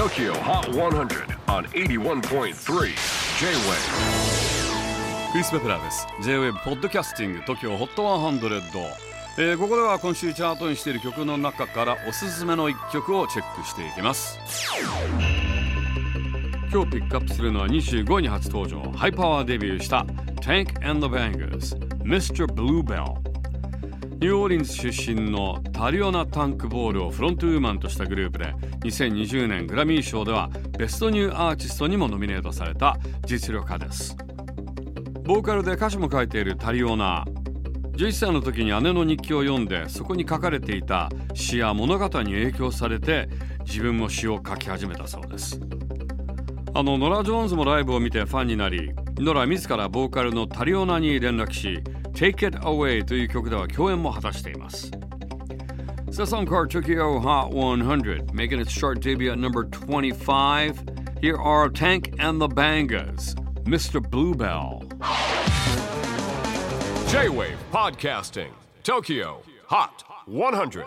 TOKYO HOT 100 on 81.3 J-WAVE クリス・ベプラーです。J-WAVE ポッドキャスティング TOKYO HOT 100、えー、ここでは今週チャートにしている曲の中からおすすめの一曲をチェックしていきます。今日ピックアップするのは25位に初登場。ハイパワーデビューした Tank and the Bangers Mr. Bluebell ニューオーリンズ出身のタリオナ・タンクボールをフロントウーマンとしたグループで2020年グラミー賞ではベストニューアーティストにもノミネートされた実力派です。ボーカルで歌詞も書いているタリオナ11歳の時に姉の日記を読んでそこに書かれていた詩や物語に影響されて自分も詩を書き始めたそうです。あのノラ・ジョーンズもライブを見てファンになりノラ自らボーカルのタリオナに連絡し Take It Away という曲では共演も果たしています The song called Tokyo Hot 100 making its chart debut at number 25 Here are Tank and the Bangas Mr. Bluebell J-WAVE PODCASTING TOKYO HOT 100